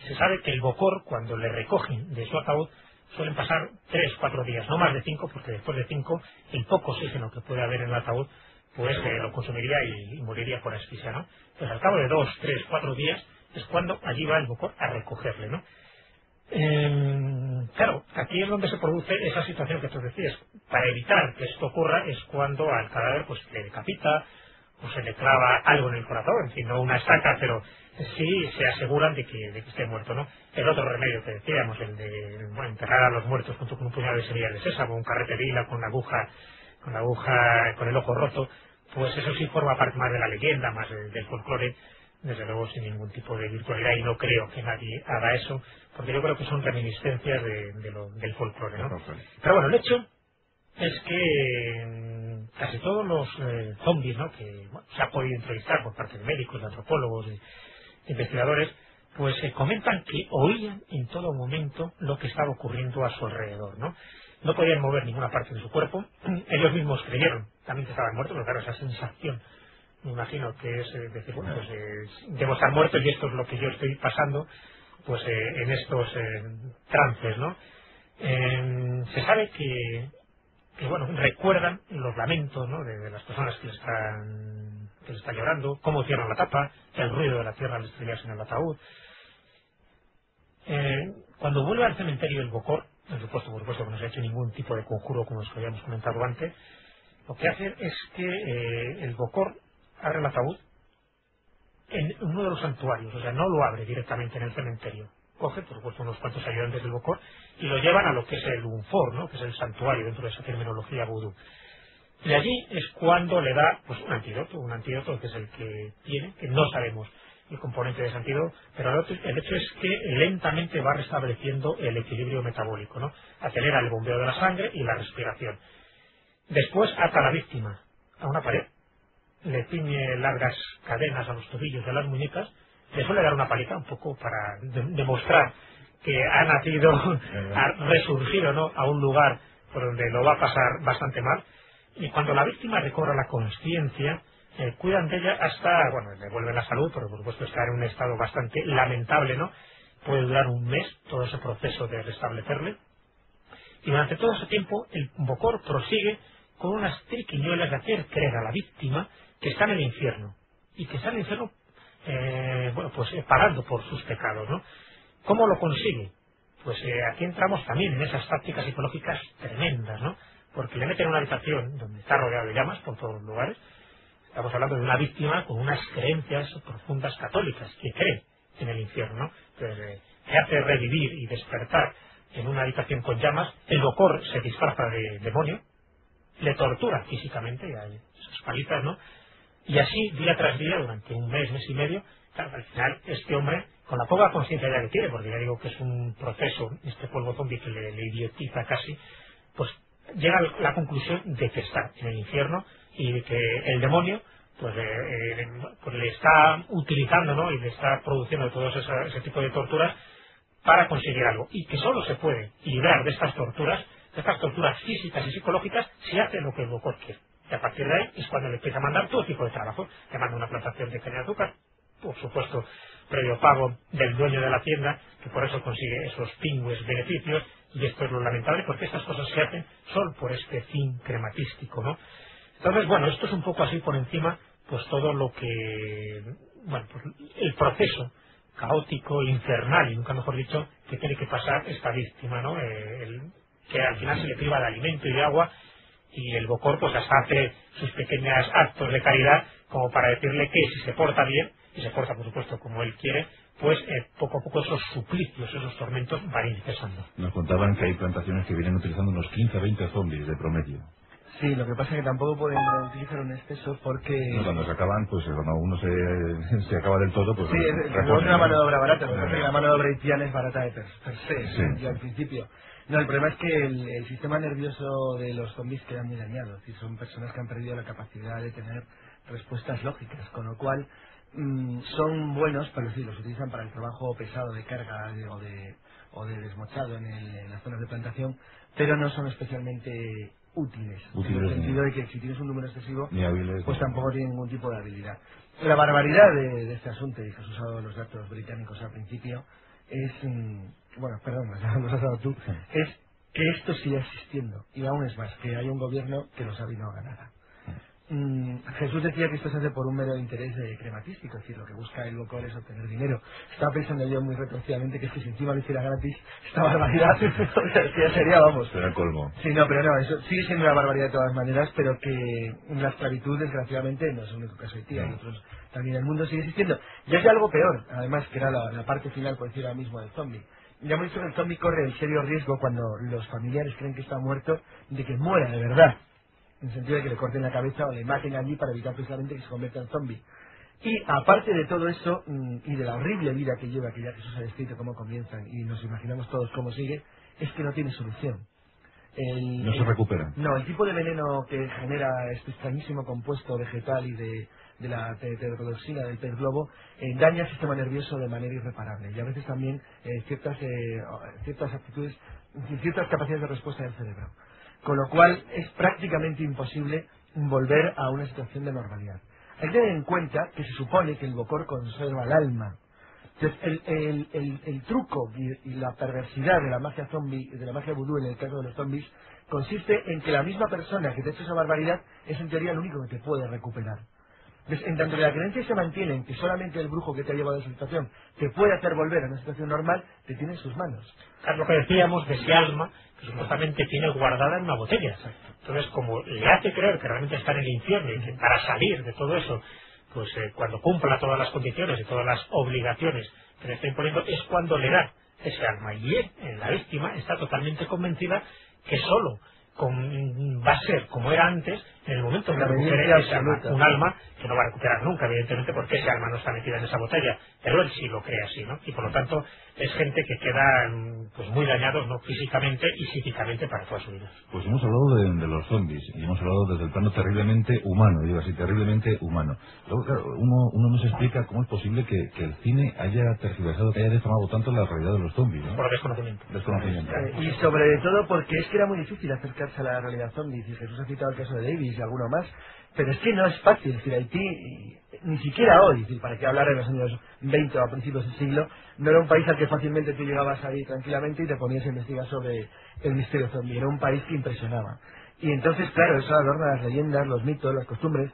Se sabe que el bocor, cuando le recogen de su ataúd, suelen pasar tres, cuatro días, no más de cinco, porque después de cinco, el poco oxígeno que puede haber en el ataúd, pues eh, lo consumiría y, moriría por asfixia, ¿no? Pues al cabo de dos, tres, cuatro días es cuando allí va el bocor a recogerle, ¿no? Eh, claro, aquí es donde se produce esa situación que tú decías. Para evitar que esto ocurra es cuando al cadáver pues le decapita o se le clava algo en el corazón, en fin, no una estaca, pero sí se aseguran de que, de que esté muerto, ¿no? El otro remedio que decíamos, el de bueno, enterrar a los muertos junto con un puñado de semillas de sésamo, un carrete de hila con la aguja, con la aguja, con el ojo roto, pues eso sí forma parte más de la leyenda, más del, del folclore, desde luego sin ningún tipo de virtualidad y no creo que nadie haga eso, porque yo creo que son reminiscencias de, de lo- del folclore, ¿no? Pero bueno, el hecho es que mm, casi todos los eh, zombies ¿no? que bueno, se ha podido entrevistar por parte de médicos, de antropólogos, de investigadores, pues se comentan que oían en todo momento lo que estaba ocurriendo a su alrededor, ¿no? No podían mover ninguna parte de su cuerpo, ellos mismos creyeron también que estaban muertos, pero claro, esa sensación, me imagino que es eh, decir, bueno, pues eh, debo estar muerto y esto es lo que yo estoy pasando, pues eh, en estos eh, trances, ¿no? Eh, se sabe que que bueno, recuerdan los lamentos ¿no? de, las personas que están que le están llorando, cómo cierran la tapa, el ruido de la tierra al estrellarse en el ataúd. Eh, cuando vuelve al cementerio el Bocor, por supuesto, por supuesto que no se ha hecho ningún tipo de conjuro como os habíamos comentado antes, lo que hace es que eh, el Bocor abre el ataúd en uno de los santuarios, o sea, no lo abre directamente en el cementerio. Coge, por supuesto, unos cuantos ayudantes del Bocor y lo llevan a lo que es el Unfor, ¿no? que es el santuario dentro de esa terminología vudú. Y allí es cuando le da pues, un antídoto, un antídoto que es el que tiene, que no sabemos el componente de ese antídoto, pero el hecho es que lentamente va restableciendo el equilibrio metabólico, ¿no? acelera el bombeo de la sangre y la respiración. Después ata a la víctima a una pared, le ciñe largas cadenas a los tobillos de las muñecas, le suele dar una palita un poco para de- demostrar que ha nacido, ha resurgido ¿no? a un lugar por donde lo va a pasar bastante mal. Y cuando la víctima recobra la conciencia, eh, cuidan de ella hasta, bueno, devuelven la salud, porque por supuesto está en un estado bastante lamentable, ¿no? puede durar un mes todo ese proceso de restablecerle. Y durante todo ese tiempo el Bocor prosigue con unas triquiñuelas de hacer creer a la víctima que está en el infierno y que está en el infierno eh, bueno, pues eh, por sus pecados. ¿no? ¿Cómo lo consigue? Pues eh, aquí entramos también en esas tácticas psicológicas tremendas, ¿no? Porque le meten en una habitación donde está rodeado de llamas por todos los lugares. Estamos hablando de una víctima con unas creencias profundas católicas, que cree en el infierno, Entonces, que hace revivir y despertar en una habitación con llamas, el bocor se disfraza de demonio, le tortura físicamente, esas palizas, ¿no? Y así, día tras día, durante un mes, mes y medio, al final este hombre, con la poca conciencia ya que tiene, porque ya digo que es un proceso, este polvo zombie que le idiotiza casi, pues llega a la conclusión de que está en el infierno y de que el demonio pues, eh, pues le está utilizando ¿no? y le está produciendo todo ese, ese tipo de torturas para conseguir algo y que solo se puede librar de estas torturas, de estas torturas físicas y psicológicas si hace lo que el doctor quiere. Y a partir de ahí es cuando le empieza a mandar todo tipo de trabajo. Le manda una plantación de caña de azúcar, por supuesto, previo pago del dueño de la tienda, que por eso consigue esos pingües beneficios, y esto es lo lamentable, porque estas cosas se hacen solo por este fin crematístico, ¿no? Entonces, bueno, esto es un poco así por encima, pues todo lo que, bueno, pues el proceso caótico, infernal, y nunca mejor dicho, que tiene que pasar esta víctima, ¿no? Eh, el, que al final se le priva de alimento y de agua, y el Bocor pues hasta hace sus pequeños actos de caridad como para decirle que si se porta bien, y se porta por supuesto como él quiere, pues eh, poco a poco esos suplicios, esos tormentos van a ir cesando. Nos contaban que hay plantaciones que vienen utilizando unos 15 a 20 zombies de promedio. Sí, lo que pasa es que tampoco pueden utilizar un exceso porque... No, cuando se acaban, pues cuando uno se, se acaba del todo, pues... Sí, es, es una mano de obra barata, porque la mano de obra haitiana es barata de per, per se, Sí. ya al principio. No, el problema es que el, el sistema nervioso de los zombies queda muy dañado, es decir, son personas que han perdido la capacidad de tener respuestas lógicas, con lo cual mm, son buenos, pero sí, los utilizan para el trabajo pesado de carga de- o, de, o de desmochado en, el- en las zonas de plantación, pero no son especialmente útiles, en el sentido de que si tienes un número excesivo, pues tampoco tienen ningún tipo de habilidad. La barbaridad de, de este asunto, y que has usado los datos británicos al principio, es, mm, bueno, perdón, los has dado tú, es que esto siga existiendo. Y aún es más, que hay un gobierno que lo sabe y no haga nada. Mm, Jesús decía que esto se hace por un mero interés eh, crematístico, es decir, lo que busca el Bocor es obtener dinero. Estaba pensando yo muy retorcidamente que es que si encima lo hiciera gratis, esta barbaridad, sería, vamos, Será el colmo. Sí, no, pero no, eso sigue siendo una barbaridad de todas maneras, pero que la esclavitud, desgraciadamente, no es el único caso de hay No. otros también el mundo sigue existiendo. Y hay algo peor, además, que era la, la parte final, por decir ahora mismo, del zombie. Ya hemos dicho que el zombie corre el serio riesgo cuando los familiares creen que está muerto, de que muera de verdad, en el sentido de que le corten la cabeza o le maten allí para evitar precisamente que se convierta en zombie. Y aparte de todo eso, mm, y de la horrible vida que lleva, que ya Jesús ha descrito cómo comienzan, y nos imaginamos todos cómo sigue, es que no tiene solución. El- No se recupera. No, el tipo de veneno que genera este extrañísimo compuesto vegetal y de, de la te- tetrodotoxina del pez globo eh, daña el sistema nervioso de manera irreparable y a veces también eh, ciertas, eh, ciertas actitudes, ciertas capacidades de respuesta del cerebro. Con lo cual es prácticamente imposible volver a una situación de normalidad. Hay que tener en cuenta que se supone que el bocor conserva el alma. Entonces, el, el- el- el truco y, la perversidad de la magia zombie, de la magia vudú en el caso de los zombies, consiste en que la misma persona que te ha hecho esa barbaridad es en teoría el único que te puede recuperar. Entonces, en tanto la creencia se mantiene en que solamente el brujo que te ha llevado a esa situación te puede hacer volver a una situación normal, te tiene en sus manos. Es lo que decíamos de ese alma que supuestamente tiene guardada en una botella. Entonces, como le hace creer que realmente está en el infierno y que para salir de todo eso, pues eh, cuando cumpla todas las condiciones y todas las obligaciones que le está imponiendo, es cuando le da ese alma. Y él, en la víctima, está totalmente convencida que solo con- va a ser como era antes en el momento en que La recupere ese alma. Un alma que no va a recuperar nunca, evidentemente, porque ese alma no está metida en esa botella. Pero él sí lo cree así, ¿no? Y por lo tanto, es gente que queda pues muy dañados, ¿no? Físicamente y psíquicamente para toda su vida. Pues hemos hablado de, de los zombies y hemos hablado desde el plano terriblemente humano, digo así, terriblemente humano. Luego, claro, uno, uno nos explica cómo es posible que, que el cine haya tergiversado, que haya deformado tanto la realidad de los zombies, ¿no? Por desconocimiento. Desconocimiento. Eh, y sobre todo porque es que era muy difícil acercarse a la realidad zombie. Y Jesús ha citado el caso de Y alguno más. Pero es que no es fácil. Es decir, Haití, ni siquiera hoy, es para que hablar en los años 20 o a principios del siglo, no era un país al que fácilmente tú llegabas ahí tranquilamente y te ponías a investigar sobre el misterio zombie. Era un país que impresionaba. Y entonces, claro, eso adorna las leyendas, los mitos, las costumbres.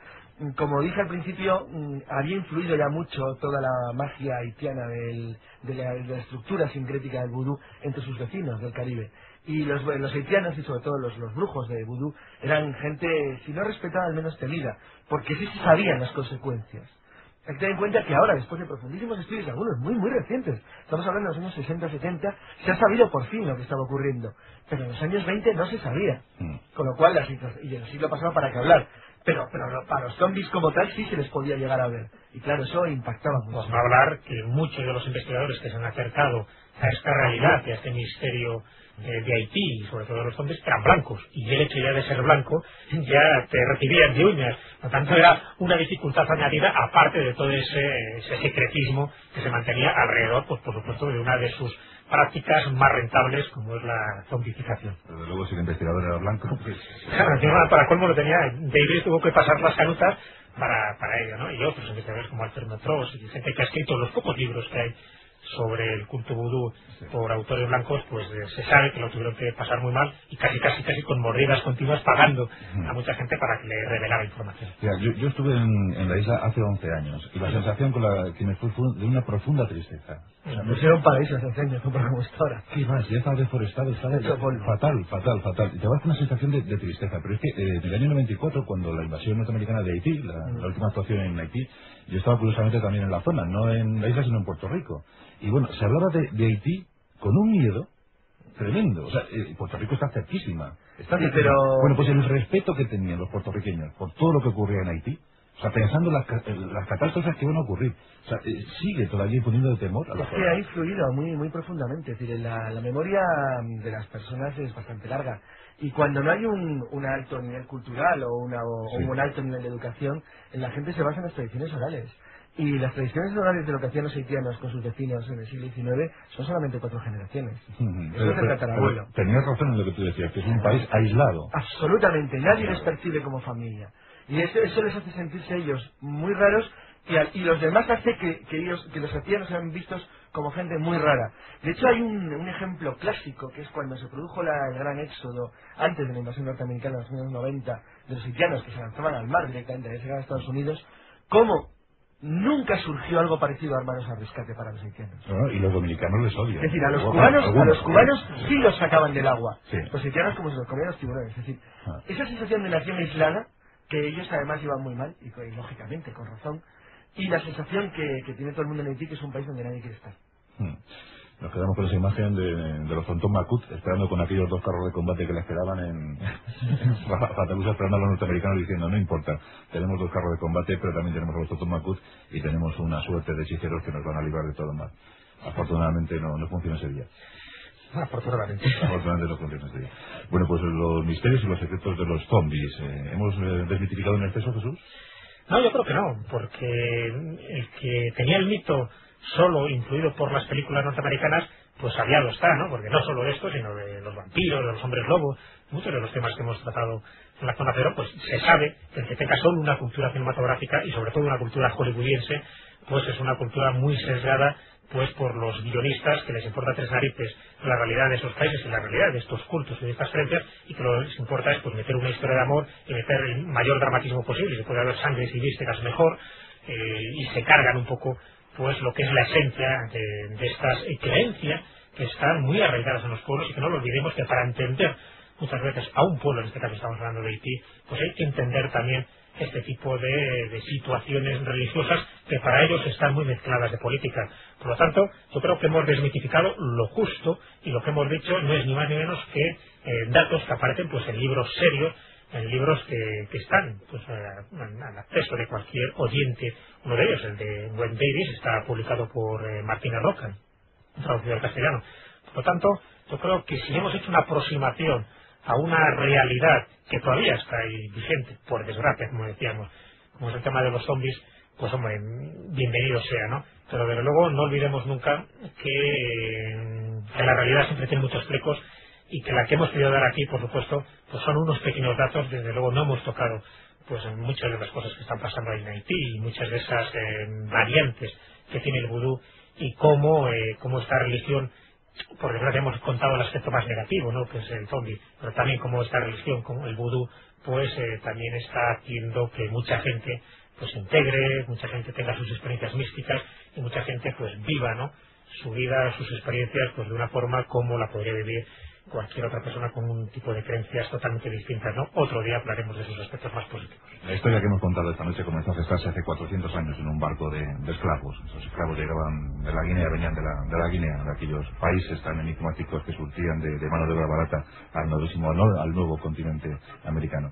Como dije al principio, mm, había influido ya mucho toda la magia haitiana del- de, la, de la estructura sincrética del vudú entre sus vecinos del Caribe. Y los, los haitianos y sobre todo los, los brujos de vudú eran gente, si no respetada, al menos temida, porque sí se sabían las consecuencias. Hay que tener en cuenta que ahora, después de profundísimos estudios, algunos muy, muy recientes, estamos hablando de los años 60, 70, se ha sabido por fin lo que estaba ocurriendo. Pero en los años 20 no se sabía. Mm. Con lo cual, la situación, y en el siglo pasado para qué hablar. Pero, pero para los zombies como tal sí se les podía llegar a ver. Y claro, eso impactaba mucho. Pues no hablar que muchos de los investigadores que se han acercado a esta realidad y a este misterio eh, de Haití, y sobre todo de los zombies, eran blancos. Y el hecho ya de ser blanco ya te recibían de uñas. Por lo tanto, era una dificultad añadida, aparte de todo ese, ese secretismo que se mantenía alrededor, pues por supuesto, de una de sus prácticas más rentables, como es la zombificación. Desde luego, si el investigador era blanco, pues... Claro, para colmo lo tenía, Davis tuvo que pasar las canutas para, para ello, ¿no? Y otros investigadores como Alfred Metros y gente que ha escrito los pocos libros que hay sobre el culto vudú por autores blancos, pues eh, se sabe que lo tuvieron que pasar muy mal y casi, casi, casi con mordidas continuas pagando a mucha gente para que le revelara información. Yo, yo estuve en, en la isla hace 11 años y la sensación con la que me fue fue de una profunda tristeza. O sea, No era un paraíso hace años, no como está ahora. ¿Qué más? Ya está deforestado, está de- fatal, fatal, fatal. Y te va a dar una sensación de, de tristeza. Pero es que eh, en el año 94, cuando la invasión norteamericana de Haití, la, la última actuación en Haití, yo estaba curiosamente también en la zona, no en la isla, sino en Puerto Rico. Y bueno, se hablaba de, de Haití con un miedo tremendo. O sea, eh, Puerto Rico está cerquísima. Está Sí, pero- Bueno, pues el respeto que tenían los puertorriqueños por todo lo que ocurría en Haití, o sea, pensando en las, las catástrofes que van a ocurrir, o sea, eh, sigue todavía poniendo de temor a la Es que ha influido muy, muy profundamente. Es decir, la, la memoria mm, de las personas es bastante larga. Y cuando no hay un, un alto nivel cultural o, una, o Sí. un alto nivel de educación, la gente se basa en las tradiciones orales. Y las tradiciones orales de lo que hacían los haitianos con sus vecinos en el siglo XIX son solamente cuatro generaciones. Ujú. Eso es el Tenías razón en lo que tú decías, que es un país aislado. Absolutamente, nadie les percibe como familia. Y eso, eso les hace sentirse ellos muy raros y, al- y los demás hace que, que ellos, que los haitianos sean vistos como gente muy rara. De hecho, hay un, un ejemplo clásico que es cuando se produjo la- el gran éxodo antes de la invasión norteamericana en los años 90 de los haitianos que se lanzaban al mar directamente a llegar a Estados Unidos, cómo nunca surgió algo parecido a armados al rescate para los haitianos. ¿no? Y los dominicanos les odian. Es decir, a los cubanos, a los cubanos sí los sacaban del agua. Sí. Los haitianos como si los comían los tiburones. Es decir, Ah. esa sensación de nación aislada, que ellos además llevan muy mal, y, lógicamente, con razón, y la sensación que, que tiene todo el mundo en Haití, que es un país donde nadie quiere estar. Hmm. Nos quedamos con esa imagen de, de los Tonton Macut esperando con aquellos dos carros de combate que le esperaban en Fa- Fatalusa esperando a los norteamericanos diciendo no importa, tenemos dos carros de combate pero también tenemos a los Tonton Macut y tenemos una suerte de hechiceros que nos van a librar de todo mal. Afortunadamente no, no funciona ese día. Afortunadamente. Afortunadamente no funciona ese día. Bueno, pues los misterios y los secretos de los zombies. eh, ¿Hemos eh, desmitificado en exceso, Jesús? No, yo creo que no, porque el que tenía el mito solo influido por las películas norteamericanas, pues aliado está, ¿no? Porque no solo esto, sino de los vampiros, de los hombres lobos, muchos de los temas que hemos tratado en la zona cero, pues se sabe que el tenga solo una cultura cinematográfica y sobre todo una cultura hollywoodiense, pues es una cultura muy sesgada pues por los guionistas que les importa tres narices la realidad de esos países y la realidad de estos cultos y de estas creencias y que lo que les importa es pues meter una historia de amor y meter el mayor dramatismo posible si puede haber sangre y vísceras mejor eh, y se cargan un poco pues lo que es la esencia de, estas creencias que están muy arraigadas en los pueblos y que no lo olvidemos que para entender muchas veces a un pueblo, en este caso estamos hablando de Haití, pues hay que entender también este tipo de, de situaciones religiosas que para ellos están muy mezcladas de política. Por lo tanto, yo creo que hemos desmitificado lo justo y lo que hemos dicho no es ni más ni menos que eh, datos que aparecen pues en libros serios, en libros que, que están pues al al acceso de cualquier oyente. Uno de ellos, el de Gwen Davis, está publicado por eh, Martina Roca, traducido al castellano. Por lo tanto, yo creo que si hemos hecho una aproximación a una realidad que todavía está ahí vigente, por desgracia, como decíamos, como es el tema de los zombies, pues hombre, bienvenido sea, ¿no? Pero desde luego no olvidemos nunca que, eh, que la realidad siempre tiene muchos flecos y que la que hemos querido dar aquí, por supuesto, pues son unos pequeños datos, desde luego no hemos tocado pues muchas de las cosas que están pasando ahí en Haití y muchas de esas eh, variantes que tiene el vudú y cómo, eh, cómo esta religión por desgracia hemos contado el aspecto más negativo, ¿no? que es el zombie, pero también como esta religión, como el vudú, pues eh, también está haciendo que mucha gente pues integre, mucha gente tenga sus experiencias místicas y mucha gente pues viva, ¿no? su vida, sus experiencias pues de una forma como la podría vivir cualquier otra persona con un tipo de creencias totalmente distintas, ¿no? Otro día hablaremos de esos aspectos más positivos. La historia que hemos contado esta noche comenzó a gestarse hace 400 años en un barco de, esclavos. Esos esclavos llegaban de la Guinea, venían de la, de la Guinea, de aquellos países tan enigmáticos que surtían de, mano de obra barata al, al nuevo continente americano.